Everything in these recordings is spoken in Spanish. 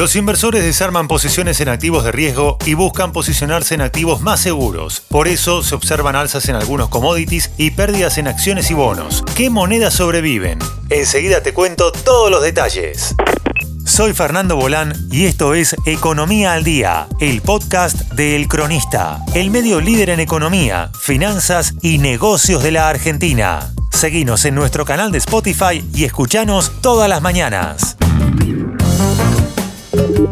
Los inversores desarman posiciones en activos de riesgo y buscan posicionarse en activos más seguros. Por eso se observan alzas en algunos commodities y pérdidas en acciones y bonos. ¿Qué monedas sobreviven? Enseguida te cuento todos los detalles. Soy Fernando Bolán y esto es Economía al Día, el podcast de El Cronista, el medio líder en economía, finanzas y negocios de la Argentina. Seguinos en nuestro canal de Spotify y escuchanos todas las mañanas.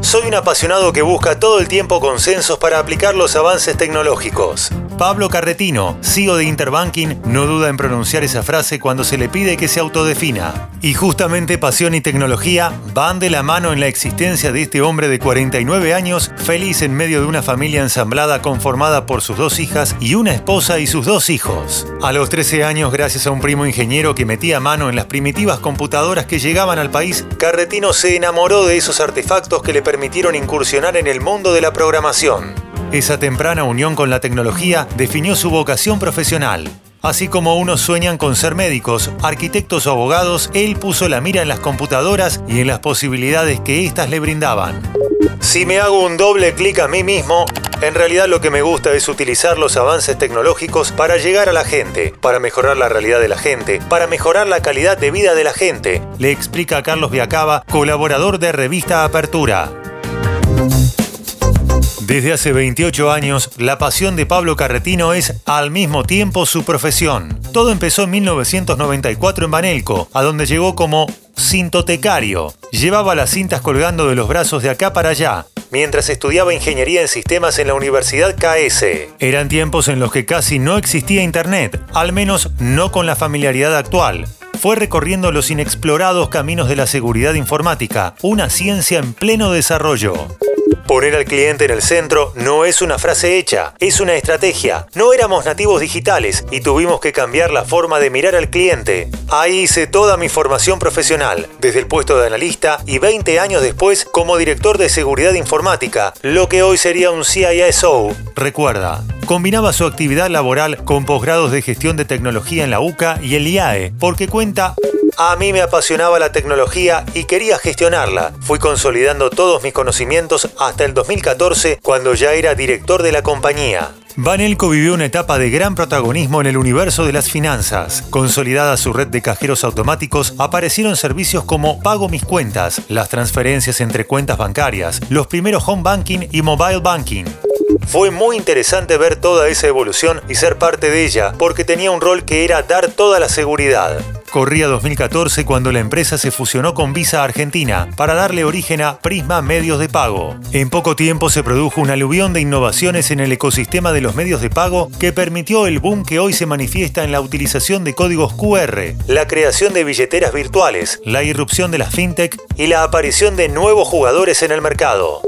Soy un apasionado que busca todo el tiempo consensos para aplicar los avances tecnológicos. Pablo Carretino, CEO de Interbanking, no duda en pronunciar esa frase cuando se le pide que se autodefina. Y justamente pasión y tecnología van de la mano en la existencia de este hombre de 49 años, feliz en medio de una familia ensamblada conformada por sus dos hijas y una esposa y sus dos hijos. A los 13 años, gracias a un primo ingeniero que metía mano en las primitivas computadoras que llegaban al país, Carretino se enamoró de esos artefactos que le permitieron incursionar en el mundo de la programación. Esa temprana unión con la tecnología definió su vocación profesional. Así como unos sueñan con ser médicos, arquitectos o abogados, él puso la mira en las computadoras y en las posibilidades que éstas le brindaban. Si me hago un doble clic a mí mismo, en realidad lo que me gusta es utilizar los avances tecnológicos para llegar a la gente, para mejorar la realidad de la gente, para mejorar la calidad de vida de la gente, le explica Carlos Viacaba, colaborador de Revista Apertura. Desde hace 28 años, la pasión de Pablo Carretino es al mismo tiempo su profesión. Todo empezó en 1994 en Banelco, a donde llegó como cintotecario. Llevaba las cintas colgando de los brazos de acá para allá, mientras estudiaba ingeniería en sistemas en la Universidad KS. Eran tiempos en los que casi no existía Internet, al menos no con la familiaridad actual. Fue recorriendo los inexplorados caminos de la seguridad informática, una ciencia en pleno desarrollo. Poner al cliente en el centro no es una frase hecha, es una estrategia. No éramos nativos digitales y tuvimos que cambiar la forma de mirar al cliente. Ahí hice toda mi formación profesional, desde el puesto de analista y 20 años después como director de seguridad informática, lo que hoy sería un CISO. Recuerda, combinaba su actividad laboral con posgrados de gestión de tecnología en la UCA y el IAE, porque cuenta a mí me apasionaba la tecnología y quería gestionarla. Fui consolidando todos mis conocimientos hasta el 2014, cuando ya era director de la compañía. Vanelco vivió una etapa de gran protagonismo en el universo de las finanzas. Consolidada su red de cajeros automáticos, aparecieron servicios como Pago mis cuentas, las transferencias entre cuentas bancarias, los primeros home banking y mobile banking. Fue muy interesante ver toda esa evolución y ser parte de ella, porque tenía un rol que era dar toda la seguridad. Corría 2014 cuando la empresa se fusionó con Visa Argentina para darle origen a Prisma Medios de Pago. En poco tiempo se produjo una aluvión de innovaciones en el ecosistema de los medios de pago que permitió el boom que hoy se manifiesta en la utilización de códigos QR, la creación de billeteras virtuales, la irrupción de la fintech y la aparición de nuevos jugadores en el mercado.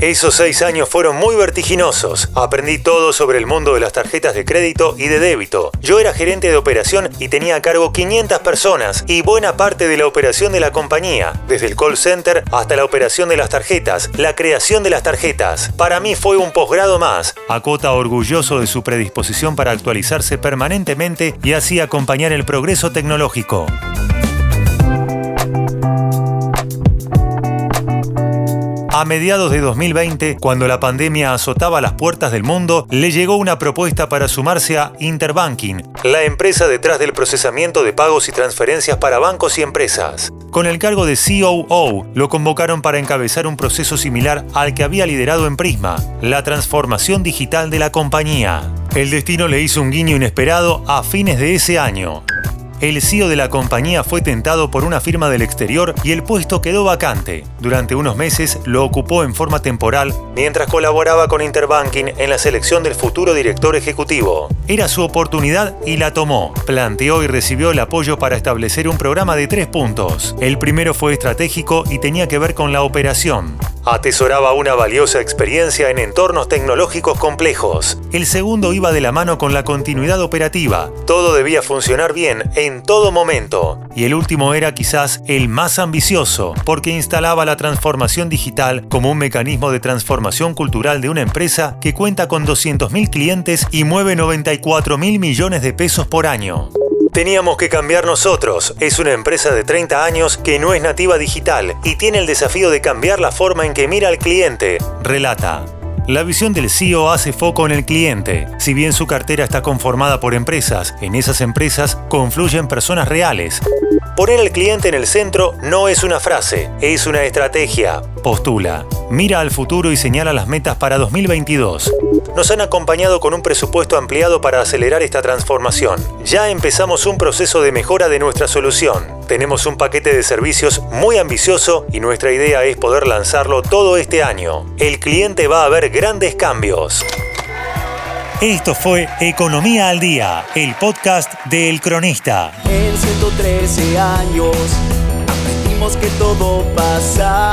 Esos seis años fueron muy vertiginosos. Aprendí todo sobre el mundo de las tarjetas de crédito y de débito. Yo era gerente de operación y tenía a cargo 500 personas y buena parte de la operación de la compañía, desde el call center hasta la operación de las tarjetas, la creación de las tarjetas. Para mí fue un posgrado más. Acota orgulloso de su predisposición para actualizarse permanentemente y así acompañar el progreso tecnológico. A mediados de 2020, cuando la pandemia azotaba las puertas del mundo, le llegó una propuesta para sumarse a Interbanking, la empresa detrás del procesamiento de pagos y transferencias para bancos y empresas. Con el cargo de COO, lo convocaron para encabezar un proceso similar al que había liderado en Prisma, la transformación digital de la compañía. El destino le hizo un guiño inesperado a fines de ese año. El CEO de la compañía fue tentado por una firma del exterior y el puesto quedó vacante. Durante unos meses lo ocupó en forma temporal mientras colaboraba con Interbanking en la selección del futuro director ejecutivo. Era su oportunidad y la tomó. Planteó y recibió el apoyo para establecer un programa de tres puntos. El primero fue estratégico y tenía que ver con la operación atesoraba una valiosa experiencia en entornos tecnológicos complejos. El segundo iba de la mano con la continuidad operativa. Todo debía funcionar bien en todo momento. Y el último era quizás el más ambicioso, porque instalaba la transformación digital como un mecanismo de transformación cultural de una empresa que cuenta con 200.000 clientes y mueve 94.000 millones de pesos por año. Teníamos que cambiar nosotros. Es una empresa de 30 años que no es nativa digital y tiene el desafío de cambiar la forma en que mira al cliente, relata. La visión del CEO hace foco en el cliente. Si bien su cartera está conformada por empresas, en esas empresas confluyen personas reales. Poner al cliente en el centro no es una frase, es una estrategia, postula. Mira al futuro y señala las metas para 2022 nos han acompañado con un presupuesto ampliado para acelerar esta transformación. Ya empezamos un proceso de mejora de nuestra solución. Tenemos un paquete de servicios muy ambicioso y nuestra idea es poder lanzarlo todo este año. El cliente va a ver grandes cambios. Esto fue Economía al Día, el podcast de El Cronista. En 113 años aprendimos que todo pasa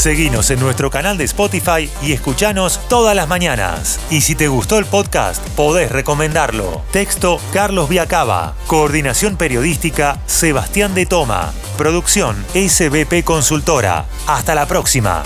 Seguinos en nuestro canal de Spotify y escuchanos todas las mañanas. Y si te gustó el podcast, podés recomendarlo. Texto Carlos Viacaba. Coordinación periodística Sebastián de Toma. Producción SBP Consultora. Hasta la próxima.